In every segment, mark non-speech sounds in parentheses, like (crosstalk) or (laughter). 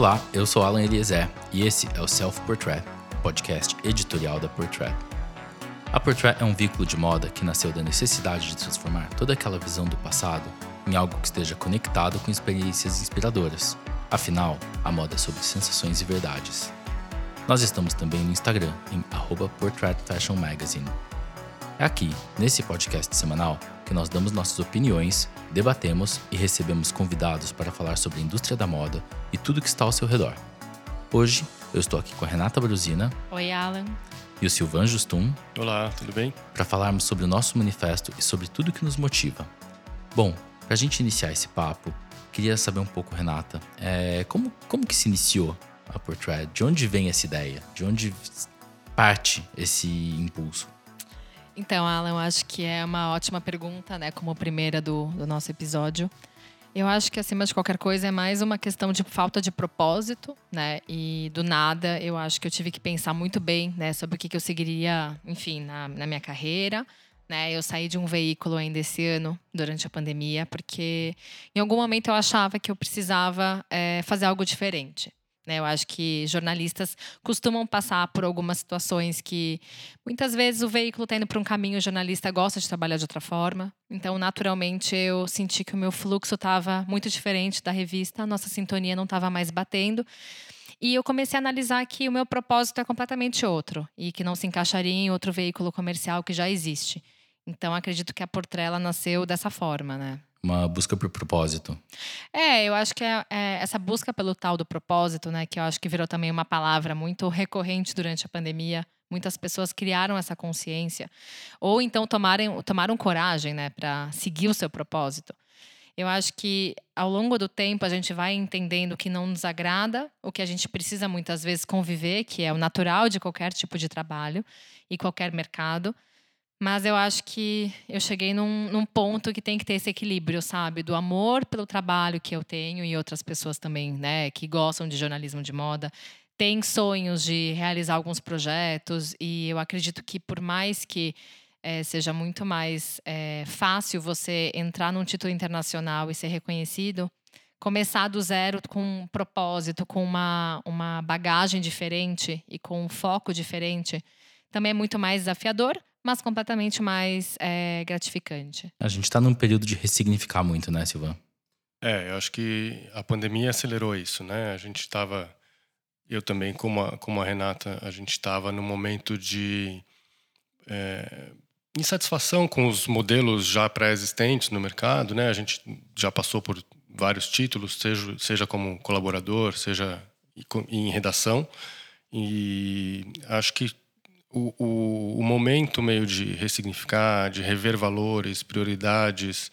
Olá, eu sou Alan Eliezer e esse é o Self Portrait, podcast editorial da Portrait. A Portrait é um veículo de moda que nasceu da necessidade de transformar toda aquela visão do passado em algo que esteja conectado com experiências inspiradoras. Afinal, a moda é sobre sensações e verdades. Nós estamos também no Instagram, em Portrait Fashion Magazine. É aqui, nesse podcast semanal, que nós damos nossas opiniões, debatemos e recebemos convidados para falar sobre a indústria da moda e tudo que está ao seu redor. Hoje, eu estou aqui com a Renata Brusina. Oi, Alan. E o Silvan Justum. Olá, tudo bem? Para falarmos sobre o nosso manifesto e sobre tudo que nos motiva. Bom, para a gente iniciar esse papo, queria saber um pouco, Renata, é, como, como que se iniciou a Portrait? De onde vem essa ideia? De onde parte esse impulso? Então, Alan, eu acho que é uma ótima pergunta, né? Como primeira do, do nosso episódio. Eu acho que, acima de qualquer coisa, é mais uma questão de falta de propósito, né? E do nada, eu acho que eu tive que pensar muito bem, né? Sobre o que, que eu seguiria, enfim, na, na minha carreira, né? Eu saí de um veículo ainda esse ano, durante a pandemia, porque em algum momento eu achava que eu precisava é, fazer algo diferente. Né? Eu acho que jornalistas costumam passar por algumas situações que muitas vezes o veículo está indo para um caminho, o jornalista gosta de trabalhar de outra forma. Então, naturalmente, eu senti que o meu fluxo estava muito diferente da revista, a nossa sintonia não estava mais batendo. E eu comecei a analisar que o meu propósito é completamente outro e que não se encaixaria em outro veículo comercial que já existe. Então, acredito que a Portrela nasceu dessa forma, né? Uma busca por propósito. É, eu acho que é, é, essa busca pelo tal do propósito, né, que eu acho que virou também uma palavra muito recorrente durante a pandemia. Muitas pessoas criaram essa consciência, ou então tomaram, tomaram coragem, né, para seguir o seu propósito. Eu acho que ao longo do tempo a gente vai entendendo que não nos agrada, o que a gente precisa muitas vezes conviver, que é o natural de qualquer tipo de trabalho e qualquer mercado. Mas eu acho que eu cheguei num, num, ponto que tem que ter esse equilíbrio, sabe? Do amor pelo trabalho que eu tenho e outras pessoas também, né, que gostam de jornalismo de moda, têm sonhos de realizar alguns projetos e eu acredito que por mais que é, seja muito mais é, fácil você entrar num título internacional e ser reconhecido, começar do zero com um propósito, com uma, uma bagagem diferente e com um foco diferente, também é muito mais desafiador mas completamente mais é, gratificante. A gente está num período de ressignificar muito, né, Silvan? É, eu acho que a pandemia acelerou isso, né? A gente estava, eu também, como a, como a Renata, a gente estava num momento de é, insatisfação com os modelos já pré-existentes no mercado, né? A gente já passou por vários títulos, seja, seja como colaborador, seja em redação, e acho que o, o, o, momento meio de ressignificar, de rever valores, prioridades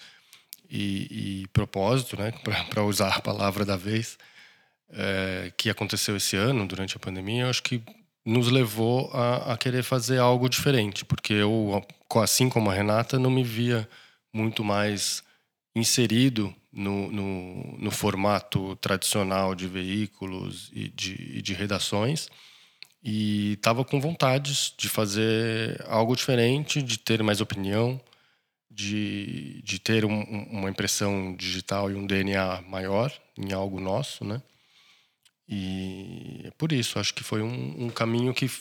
e, e propósito, né, (laughs) para usar a palavra da vez, é, que aconteceu esse ano durante a pandemia, eu acho que nos levou a, a, querer fazer algo diferente, porque eu, assim como a Renata, não me via muito mais inserido no, no, no formato tradicional de veículos e de, de redações e estava com vontade de fazer algo diferente, de ter mais opinião, de, de ter um, uma impressão digital e um DNA maior em algo nosso, né? E é por isso, acho que foi um, um caminho que,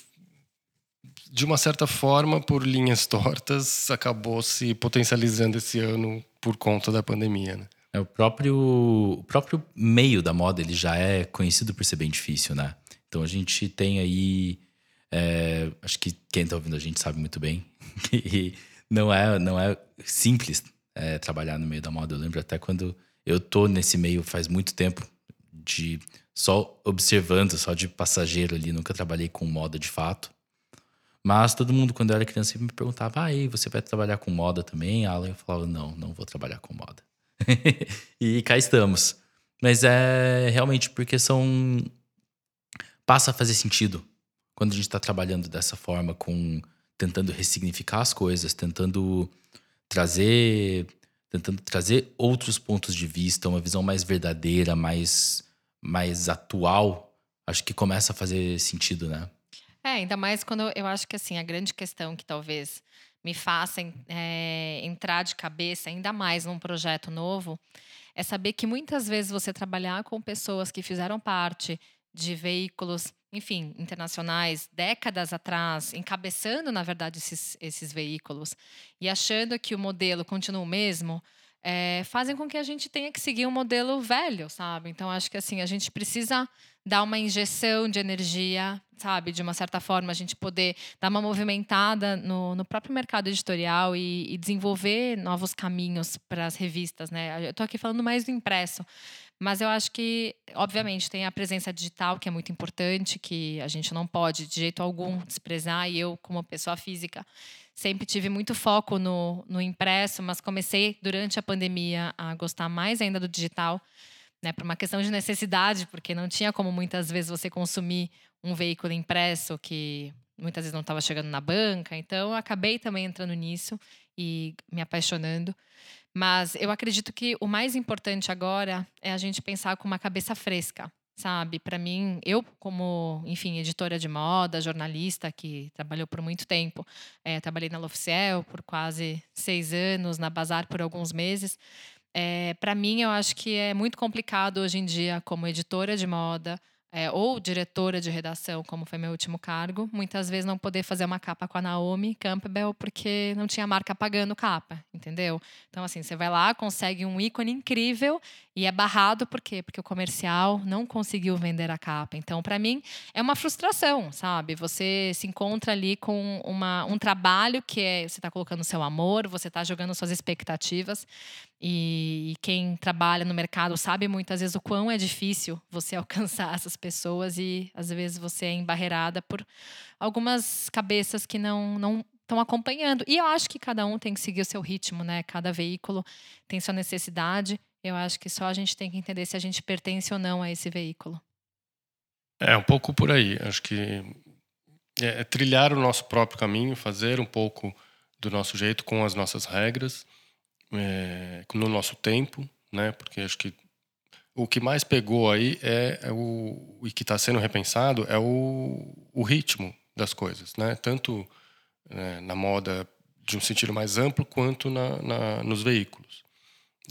de uma certa forma, por linhas (laughs) tortas, acabou se potencializando esse ano por conta da pandemia, né? É, o próprio, o próprio meio da moda ele já é conhecido por ser bem difícil, né? Então a gente tem aí. É, acho que quem está ouvindo a gente sabe muito bem (laughs) que não é, não é simples é, trabalhar no meio da moda. Eu lembro até quando eu tô nesse meio faz muito tempo, de só observando, só de passageiro ali, nunca trabalhei com moda de fato. Mas todo mundo, quando eu era criança, me perguntava: ah, você vai trabalhar com moda também? Alan, eu falava: não, não vou trabalhar com moda. (laughs) e cá estamos. Mas é realmente porque são passa a fazer sentido quando a gente está trabalhando dessa forma, com tentando ressignificar as coisas, tentando trazer, tentando trazer outros pontos de vista, uma visão mais verdadeira, mais, mais atual. Acho que começa a fazer sentido, né? É, ainda mais quando eu, acho que assim a grande questão que talvez me faça é, entrar de cabeça ainda mais num projeto novo é saber que muitas vezes você trabalhar com pessoas que fizeram parte de veículos, enfim, internacionais, décadas atrás, encabeçando, na verdade, esses, esses veículos e achando que o modelo continua o mesmo, é, fazem com que a gente tenha que seguir um modelo velho, sabe? Então, acho que assim, a gente precisa dar uma injeção de energia, sabe? De uma certa forma, a gente poder dar uma movimentada no, no próprio mercado editorial e, e desenvolver novos caminhos para as revistas, né? Eu estou aqui falando mais do impresso, mas eu acho que, obviamente, tem a presença digital, que é muito importante, que a gente não pode, de jeito algum, desprezar. E eu, como pessoa física, sempre tive muito foco no, no impresso, mas comecei, durante a pandemia, a gostar mais ainda do digital né, por uma questão de necessidade, porque não tinha como muitas vezes você consumir um veículo impresso que muitas vezes não estava chegando na banca. Então, acabei também entrando nisso e me apaixonando. Mas eu acredito que o mais importante agora é a gente pensar com uma cabeça fresca, sabe? Para mim, eu como, enfim, editora de moda, jornalista que trabalhou por muito tempo, é, trabalhei na L'Oficiel por quase seis anos, na Bazar por alguns meses. É, para mim, eu acho que é muito complicado hoje em dia, como editora de moda, é, ou diretora de redação, como foi meu último cargo, muitas vezes não poder fazer uma capa com a Naomi Campbell porque não tinha marca pagando capa, entendeu? Então, assim, você vai lá, consegue um ícone incrível e é barrado por quê? Porque o comercial não conseguiu vender a capa. Então, para mim, é uma frustração, sabe? Você se encontra ali com uma, um trabalho que é, você está colocando seu amor, você está jogando suas expectativas. E, e quem trabalha no mercado sabe muitas vezes o quão é difícil você (laughs) alcançar essas pessoas e às vezes você é embarreirada por algumas cabeças que não, não estão acompanhando. E eu acho que cada um tem que seguir o seu ritmo, né? Cada veículo tem sua necessidade. Eu acho que só a gente tem que entender se a gente pertence ou não a esse veículo. É um pouco por aí. Acho que é, é trilhar o nosso próprio caminho, fazer um pouco do nosso jeito com as nossas regras é, no nosso tempo, né? Porque acho que o que mais pegou aí é, é o e que está sendo repensado é o, o ritmo das coisas, né? Tanto é, na moda de um sentido mais amplo quanto na, na, nos veículos.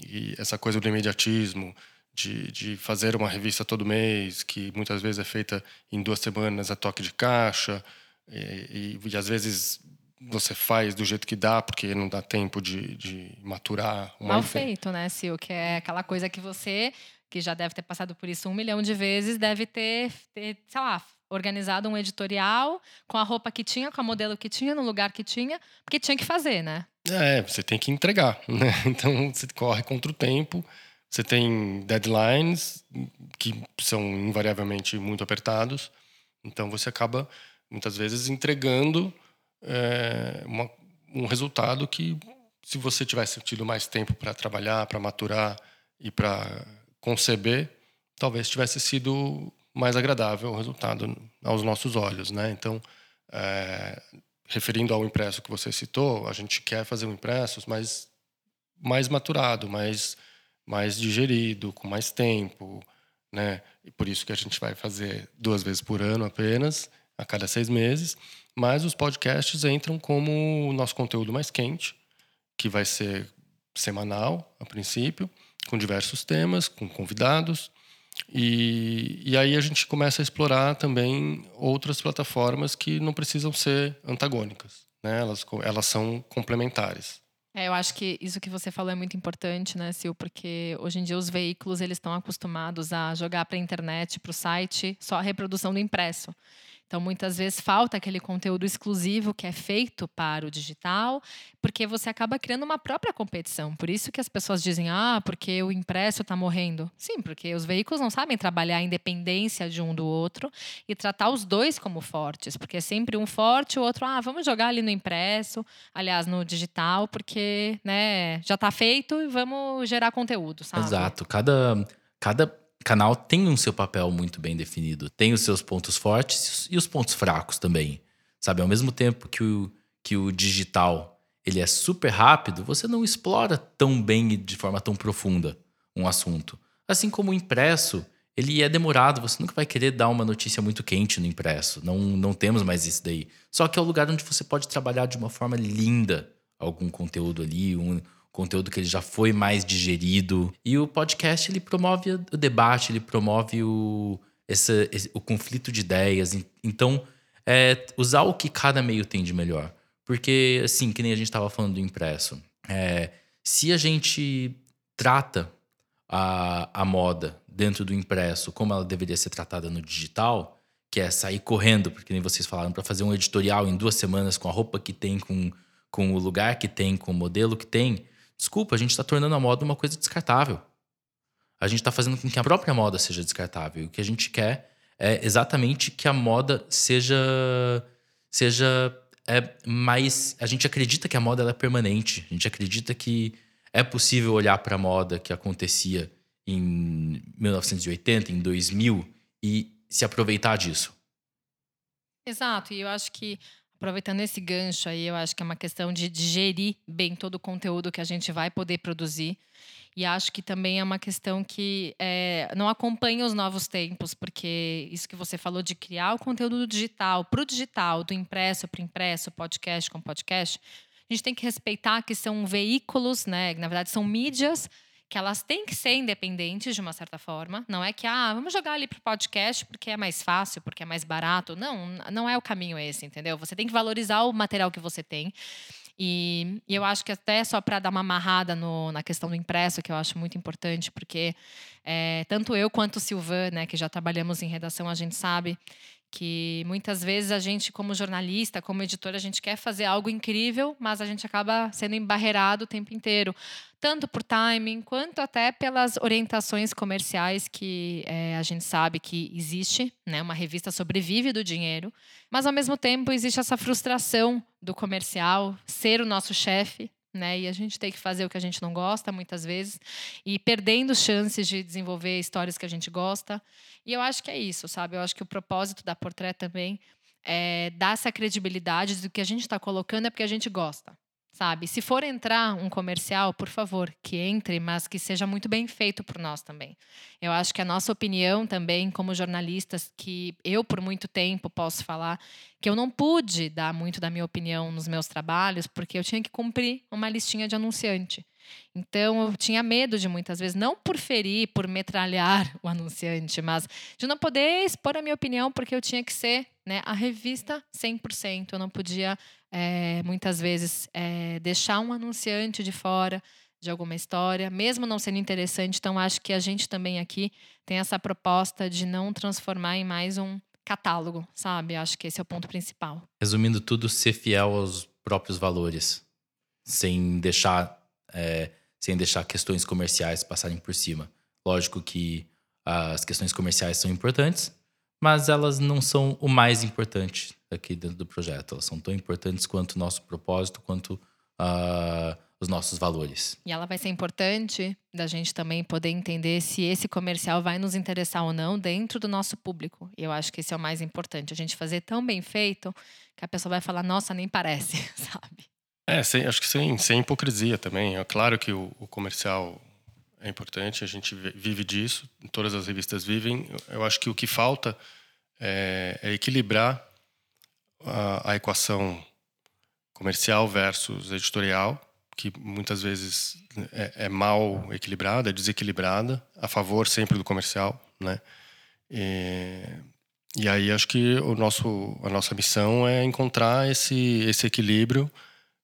E essa coisa do imediatismo, de, de fazer uma revista todo mês, que muitas vezes é feita em duas semanas a toque de caixa, e, e, e às vezes você faz do jeito que dá, porque não dá tempo de, de maturar. Mal feito, né, Sil? Que é aquela coisa que você, que já deve ter passado por isso um milhão de vezes, deve ter, ter sei lá, organizado um editorial com a roupa que tinha, com a modelo que tinha, no lugar que tinha, porque tinha que fazer, né? É, você tem que entregar, (laughs) né? Então você corre contra o tempo, você tem deadlines que são invariavelmente muito apertados, então você acaba muitas vezes entregando é, uma, um resultado que, se você tivesse tido mais tempo para trabalhar, para maturar e para conceber, talvez tivesse sido mais agradável o resultado aos nossos olhos, né? Então, é, referindo ao impresso que você citou, a gente quer fazer um impresso mais mais maturado, mais mais digerido, com mais tempo, né? E por isso que a gente vai fazer duas vezes por ano apenas, a cada seis meses. Mas os podcasts entram como o nosso conteúdo mais quente, que vai ser semanal, a princípio, com diversos temas, com convidados. E, e aí a gente começa a explorar também outras plataformas que não precisam ser antagônicas. Né? Elas, elas são complementares. É, eu acho que isso que você falou é muito importante, né, Sil? Porque hoje em dia os veículos eles estão acostumados a jogar para a internet, para o site, só a reprodução do impresso. Então, muitas vezes falta aquele conteúdo exclusivo que é feito para o digital, porque você acaba criando uma própria competição. Por isso que as pessoas dizem, ah, porque o impresso está morrendo. Sim, porque os veículos não sabem trabalhar a independência de um do outro e tratar os dois como fortes, porque é sempre um forte, o outro, ah, vamos jogar ali no impresso, aliás, no digital, porque né, já está feito e vamos gerar conteúdo, sabe? Exato. Cada, cada canal tem um seu papel muito bem definido. Tem os seus pontos fortes e os pontos fracos também. Sabe, ao mesmo tempo que o, que o digital ele é super rápido, você não explora tão bem e de forma tão profunda um assunto. Assim como o impresso, ele é demorado, você nunca vai querer dar uma notícia muito quente no impresso. Não, não temos mais isso daí. Só que é o lugar onde você pode trabalhar de uma forma linda algum conteúdo ali, um conteúdo que ele já foi mais digerido. E o podcast ele promove o debate, ele promove o, esse, esse, o conflito de ideias. Então, é usar o que cada meio tem de melhor. Porque, assim, que nem a gente estava falando do impresso. É, se a gente trata a, a moda dentro do impresso como ela deveria ser tratada no digital, que é sair correndo, porque nem vocês falaram, para fazer um editorial em duas semanas com a roupa que tem, com, com o lugar que tem, com o modelo que tem, desculpa, a gente está tornando a moda uma coisa descartável. A gente está fazendo com que a própria moda seja descartável. E o que a gente quer é exatamente que a moda seja seja é mais a gente acredita que a moda é permanente a gente acredita que é possível olhar para a moda que acontecia em 1980 em 2000 e se aproveitar disso exato e eu acho que aproveitando esse gancho aí eu acho que é uma questão de digerir bem todo o conteúdo que a gente vai poder produzir e acho que também é uma questão que é, não acompanha os novos tempos, porque isso que você falou de criar o conteúdo do digital para o digital, do impresso para impresso, podcast com podcast, a gente tem que respeitar que são veículos, né? Na verdade, são mídias que elas têm que ser independentes de uma certa forma. Não é que, ah, vamos jogar ali para o podcast porque é mais fácil, porque é mais barato. Não, não é o caminho esse, entendeu? Você tem que valorizar o material que você tem. E, e eu acho que até só para dar uma amarrada no, na questão do impresso, que eu acho muito importante, porque é, tanto eu quanto o Silvan, né, que já trabalhamos em redação, a gente sabe que muitas vezes a gente, como jornalista, como editor, a gente quer fazer algo incrível, mas a gente acaba sendo embarreado o tempo inteiro, tanto por timing quanto até pelas orientações comerciais que é, a gente sabe que existe, né? Uma revista sobrevive do dinheiro, mas ao mesmo tempo existe essa frustração do comercial ser o nosso chefe, né? E a gente tem que fazer o que a gente não gosta muitas vezes e perdendo chances de desenvolver histórias que a gente gosta. E eu acho que é isso, sabe? Eu acho que o propósito da Portrait também é dar essa credibilidade do que a gente está colocando é porque a gente gosta sabe? Se for entrar um comercial, por favor, que entre, mas que seja muito bem feito por nós também. Eu acho que a nossa opinião também, como jornalistas, que eu por muito tempo posso falar que eu não pude dar muito da minha opinião nos meus trabalhos, porque eu tinha que cumprir uma listinha de anunciante. Então eu tinha medo de muitas vezes, não por ferir, por metralhar o anunciante, mas de não poder expor a minha opinião, porque eu tinha que ser né, a revista 100%. Eu não podia é, muitas vezes é, deixar um anunciante de fora de alguma história, mesmo não sendo interessante. Então, acho que a gente também aqui tem essa proposta de não transformar em mais um catálogo, sabe? Acho que esse é o ponto principal. Resumindo tudo, ser fiel aos próprios valores, sem deixar, é, sem deixar questões comerciais passarem por cima. Lógico que as questões comerciais são importantes, mas elas não são o mais importante aqui dentro do projeto. Elas são tão importantes quanto o nosso propósito, quanto uh, os nossos valores. E ela vai ser importante da gente também poder entender se esse comercial vai nos interessar ou não dentro do nosso público. E eu acho que esse é o mais importante. A gente fazer tão bem feito que a pessoa vai falar, nossa, nem parece, (laughs) sabe? É, sem, acho que sem, sem hipocrisia também. É claro que o, o comercial é importante, a gente vive disso, todas as revistas vivem. Eu acho que o que falta é, é equilibrar a, a, equação comercial versus editorial, que muitas vezes é, é, mal equilibrada, é desequilibrada, a favor sempre do comercial, né? E, e aí acho que o nosso, a nossa missão é encontrar esse, esse equilíbrio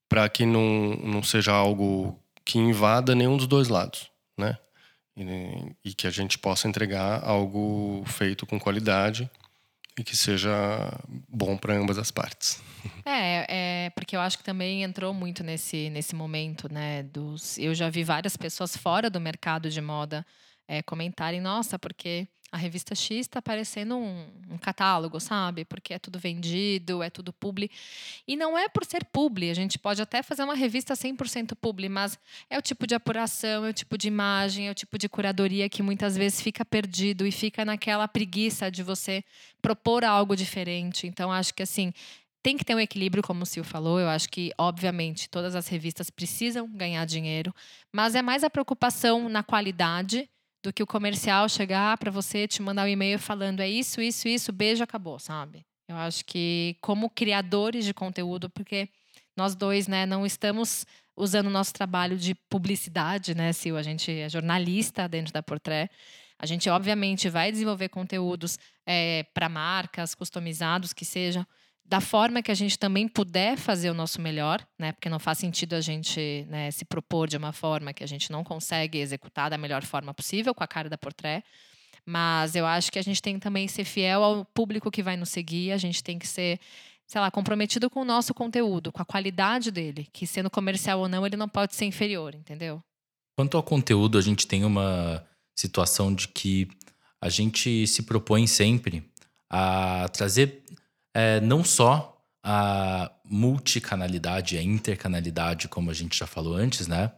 para que não, não seja algo que invada nenhum dos dois lados, né? E, e que a gente possa entregar algo feito com qualidade e que seja bom para ambas as partes. (laughs) É, é, porque eu acho que também entrou muito nesse, nesse momento, né? Dos, eu já vi várias pessoas fora do mercado de moda é, comentarem, nossa, porque a revista X está parecendo um, um, catálogo, sabe? Porque é tudo vendido, é tudo publi. E não é por ser publi, a gente pode até fazer uma revista 100% publi, mas é o tipo de apuração, é o tipo de imagem, é o tipo de curadoria que muitas vezes fica perdido e fica naquela preguiça de você propor algo diferente. Então, acho que assim, tem que ter um equilíbrio, como o Sil falou. Eu acho que, obviamente, todas as revistas precisam ganhar dinheiro, mas é mais a preocupação na qualidade do que o comercial chegar para você, te mandar um e-mail falando é isso, isso, isso, beijo, acabou, sabe? Eu acho que como criadores de conteúdo, porque nós dois, né, não estamos usando o nosso trabalho de publicidade, né, Sil? A gente é jornalista dentro da Portré. A gente, obviamente, vai desenvolver conteúdos é, para marcas, customizados, que sejam, da forma que a gente também puder fazer o nosso melhor, né? Porque não faz sentido a gente né, se propor de uma forma que a gente não consegue executar da melhor forma possível com a cara da Portré. Mas eu acho que a gente tem que também ser fiel ao público que vai nos seguir, a gente tem que ser sei lá, comprometido com o nosso conteúdo, com a qualidade dele, que sendo comercial ou não, ele não pode ser inferior, entendeu? Quanto ao conteúdo, a gente tem uma situação de que a gente se propõe sempre a trazer é, não só a multicanalidade, a intercanalidade, como a gente já falou antes, né?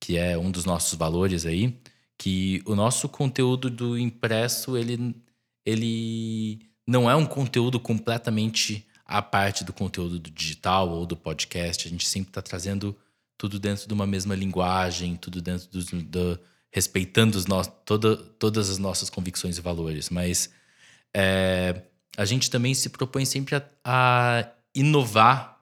Que é um dos nossos valores aí, que o nosso conteúdo do impresso, ele, ele não é um conteúdo completamente a parte do conteúdo do digital ou do podcast. A gente sempre está trazendo tudo dentro de uma mesma linguagem, tudo dentro do, do respeitando os nossos, toda, todas as nossas convicções e valores. Mas é, a gente também se propõe sempre a, a inovar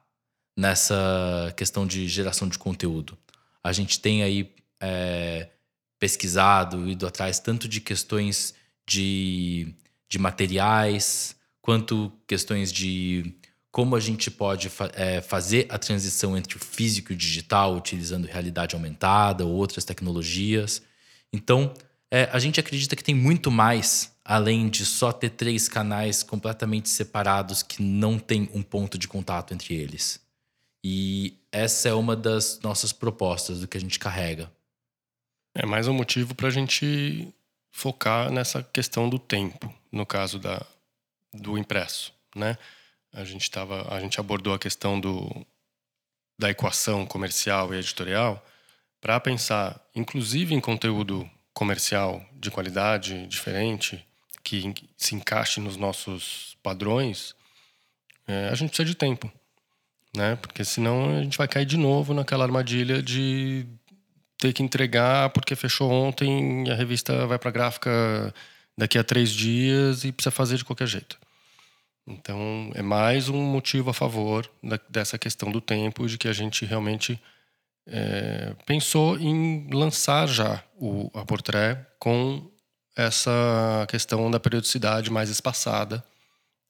nessa questão de geração de conteúdo. A gente tem aí é, pesquisado, ido atrás tanto de questões de, de materiais, quanto questões de como a gente pode fa é, fazer a transição entre o físico e o digital utilizando realidade aumentada ou outras tecnologias. Então, é, a gente acredita que tem muito mais além de só ter três canais completamente separados que não tem um ponto de contato entre eles. E essa é uma das nossas propostas, do que a gente carrega. É mais um motivo para a gente focar nessa questão do tempo, no caso da, do impresso, né? A gente tava, a gente abordou a questão do da equação comercial e editorial para pensar, inclusive em conteúdo comercial de qualidade diferente que se encaixe nos nossos padrões, é, a gente precisa de tempo, né? Porque senão a gente vai cair de novo naquela armadilha de ter que entregar porque fechou ontem e a revista vai para a gráfica daqui a três dias e precisa fazer de qualquer jeito. Então, é mais um motivo a favor da, dessa questão do tempo, de que a gente realmente é, pensou em lançar já o, a Portrait com essa questão da periodicidade mais espaçada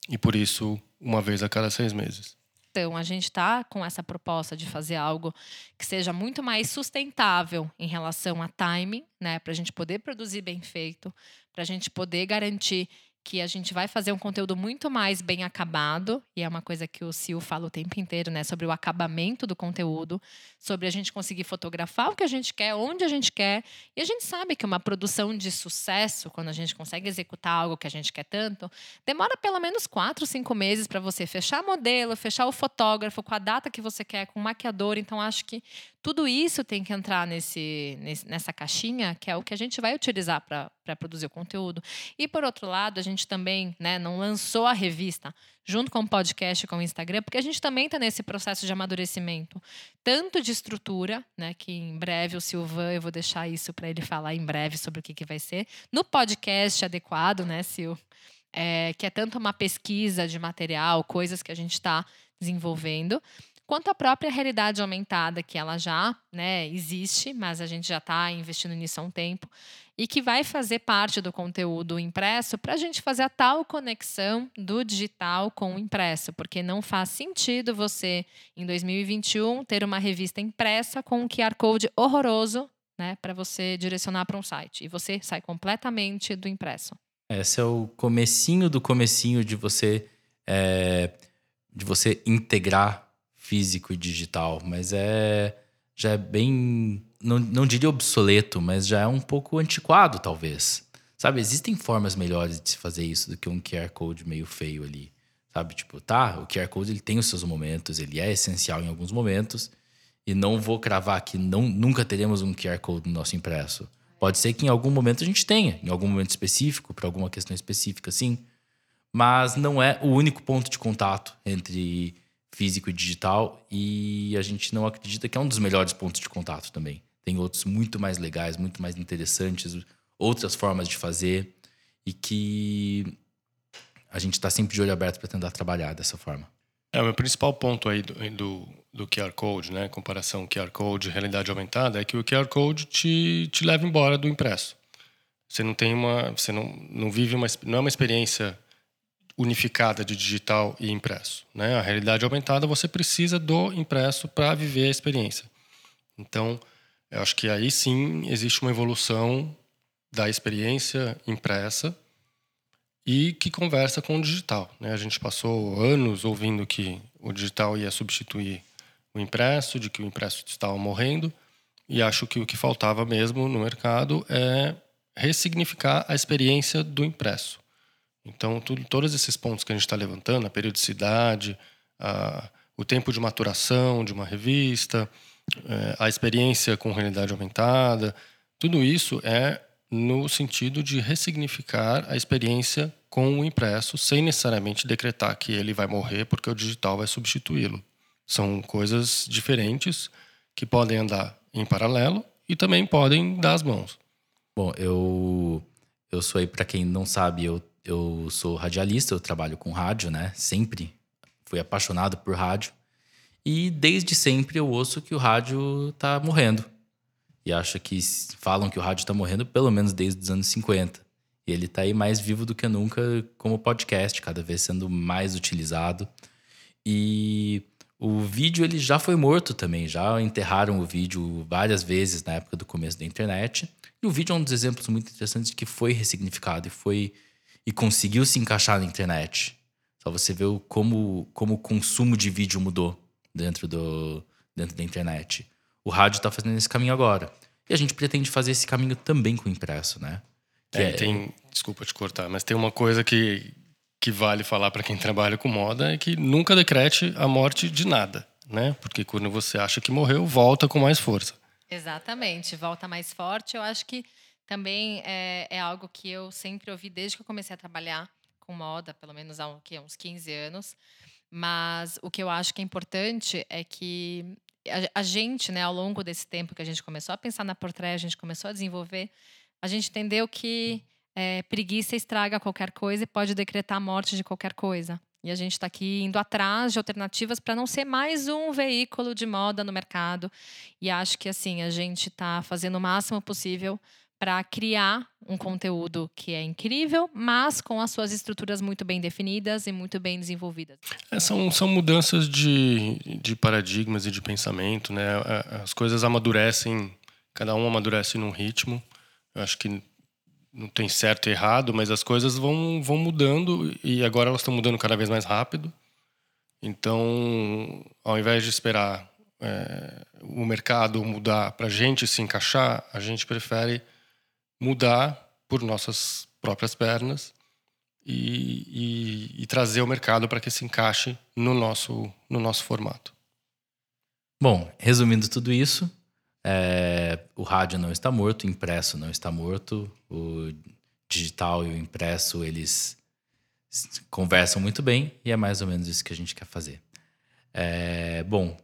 e, por isso, uma vez a cada seis meses. Então, a gente está com essa proposta de fazer algo que seja muito mais sustentável em relação a timing, né? Para a gente poder produzir bem feito, para a gente poder garantir que a gente vai fazer um conteúdo muito mais bem acabado, e é uma coisa que o Sil fala o tempo inteiro, né, sobre o acabamento do conteúdo, sobre a gente conseguir fotografar o que a gente quer, onde a gente quer. E a gente sabe que uma produção de sucesso, quando a gente consegue executar algo que a gente quer tanto, demora pelo menos quatro, cinco meses para você fechar modelo, fechar o fotógrafo com a data que você quer, com o maquiador. Então, acho que tudo isso tem que entrar nesse, nessa caixinha, que é o que a gente vai utilizar para produzir o conteúdo. E, por outro lado, a gente também né, não lançou a revista junto com o podcast e com o Instagram, porque a gente também está nesse processo de amadurecimento, tanto de estrutura, né, que em breve o Silvan, eu vou deixar isso para ele falar em breve sobre o que, que vai ser, no podcast adequado, né, Sil? É, que é tanto uma pesquisa de material, coisas que a gente está desenvolvendo, quanto a própria realidade aumentada, que ela já né, existe, mas a gente já está investindo nisso há um tempo, e que vai fazer parte do conteúdo impresso para a gente fazer a tal conexão do digital com o impresso, porque não faz sentido você, em 2021, ter uma revista impressa com um QR Code horroroso né, para você direcionar para um site, e você sai completamente do impresso. Esse é o comecinho do comecinho de você é, de você integrar físico e digital, mas é já é bem não, não diria obsoleto, mas já é um pouco antiquado talvez. Sabe, existem formas melhores de se fazer isso do que um QR Code meio feio ali. Sabe, tipo, tá, o QR Code ele tem os seus momentos, ele é essencial em alguns momentos, e não vou cravar que não, nunca teremos um QR Code no nosso impresso. Pode ser que em algum momento a gente tenha, em algum momento específico, para alguma questão específica, sim. Mas não é o único ponto de contato entre físico e digital e a gente não acredita que é um dos melhores pontos de contato também. Tem outros muito mais legais, muito mais interessantes, outras formas de fazer e que a gente está sempre de olho aberto para tentar trabalhar dessa forma. É, o meu principal ponto aí do, do, do QR Code, né, comparação QR Code realidade aumentada, é que o QR Code te, te leva embora do impresso. Você não tem uma, você não, não vive uma, não é uma experiência unificada de digital e impresso, né? A realidade aumentada você precisa do impresso para viver a experiência. Então, eu acho que aí sim existe uma evolução da experiência impressa e que conversa com o digital. Né? A gente passou anos ouvindo que o digital ia substituir o impresso, de que o impresso estava morrendo, e acho que o que faltava mesmo no mercado é ressignificar a experiência do impresso. Então, tudo, todos esses pontos que a gente está levantando, a periodicidade, a, o tempo de maturação de uma revista, é, a experiência com realidade aumentada, tudo isso é no sentido de ressignificar a experiência com o impresso, sem necessariamente decretar que ele vai morrer porque o digital vai substituí-lo. São coisas diferentes que podem andar em paralelo e também podem dar as mãos. Bom, eu eu sou aí para quem não sabe, eu eu sou radialista, eu trabalho com rádio, né? Sempre fui apaixonado por rádio. E desde sempre eu ouço que o rádio tá morrendo. E acho que falam que o rádio tá morrendo pelo menos desde os anos 50. E ele tá aí mais vivo do que nunca como podcast, cada vez sendo mais utilizado. E o vídeo ele já foi morto também, já enterraram o vídeo várias vezes na época do começo da internet. E o vídeo é um dos exemplos muito interessantes de que foi ressignificado e foi e conseguiu se encaixar na internet. Só você vê como, como o consumo de vídeo mudou dentro, do, dentro da internet. O rádio está fazendo esse caminho agora. E a gente pretende fazer esse caminho também com o impresso, né? É, é, tem, desculpa te cortar, mas tem uma coisa que, que vale falar para quem trabalha com moda é que nunca decrete a morte de nada, né? Porque quando você acha que morreu, volta com mais força. Exatamente, volta mais forte. Eu acho que também é, é, algo que eu sempre ouvi desde que eu comecei a trabalhar com moda, pelo menos há uns 15 anos. Mas o que eu acho que é importante é que a, a, gente, né, ao longo desse tempo que a gente começou a pensar na portrait, a gente começou a desenvolver, a gente entendeu que é, preguiça estraga qualquer coisa e pode decretar a morte de qualquer coisa. E a gente está aqui indo atrás de alternativas para não ser mais um veículo de moda no mercado. E acho que assim a gente está fazendo o máximo possível para criar um conteúdo que é incrível, mas com as suas estruturas muito bem definidas e muito bem desenvolvidas. É, são, são mudanças de, de paradigmas e de pensamento, né? As coisas amadurecem, cada um amadurece num ritmo. Eu acho que não tem certo e errado, mas as coisas vão, vão mudando e agora elas estão mudando cada vez mais rápido. Então, ao invés de esperar é, o mercado mudar para a gente se encaixar, a gente prefere mudar por nossas próprias pernas e, e, e trazer o mercado para que se encaixe no nosso, no nosso formato. Bom, resumindo tudo isso, é, o rádio não está morto, o impresso não está morto, o digital e o impresso eles conversam muito bem e é mais ou menos isso que a gente quer fazer. É, bom,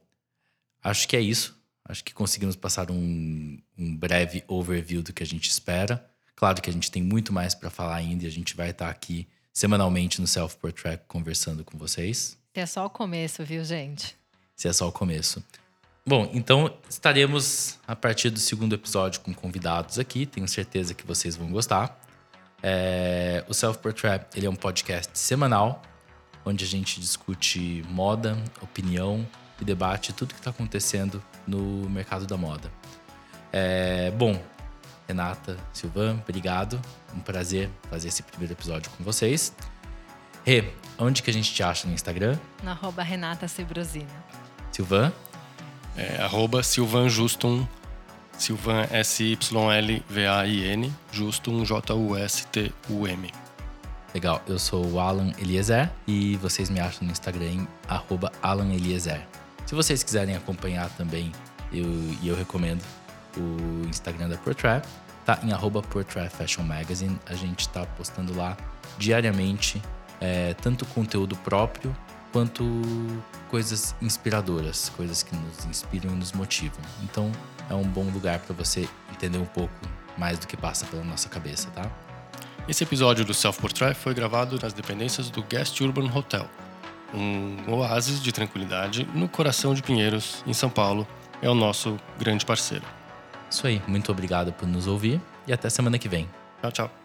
acho que é isso. Acho que conseguimos passar um, um breve overview do que a gente espera. Claro que a gente tem muito mais para falar ainda e a gente vai estar aqui semanalmente no Self Portrait conversando com vocês. Se é só o começo, viu, gente? Se é só o começo. Bom, então estaremos a partir do segundo episódio com convidados aqui. Tenho certeza que vocês vão gostar. É, o Self Portrait ele é um podcast semanal onde a gente discute moda, opinião e debate tudo que está acontecendo no mercado da moda. É, bom, Renata, Silvan, obrigado. Um prazer fazer esse primeiro episódio com vocês. Rê, onde que a gente te acha no Instagram? No arroba Renata. Silvan? É, arroba Silvan Justum, Silvan S-Y-L-V-A-I-N, Justum J-U-S-T-U-M. Legal, eu sou o Alan Eliezer e vocês me acham no Instagram em arroba Alan Eliezer. Se vocês quiserem acompanhar também, eu, e eu recomendo o Instagram da Portrait, tá em arroba Portrait Fashion Magazine. A gente está postando lá diariamente é, tanto conteúdo próprio quanto coisas inspiradoras, coisas que nos inspiram e nos motivam. Então é um bom lugar para você entender um pouco mais do que passa pela nossa cabeça, tá? Esse episódio do Self Portrait foi gravado nas dependências do Guest Urban Hotel um oásis de tranquilidade no coração de Pinheiros, em São Paulo. É o nosso grande parceiro. Isso aí. Muito obrigado por nos ouvir e até semana que vem. Tchau, tchau.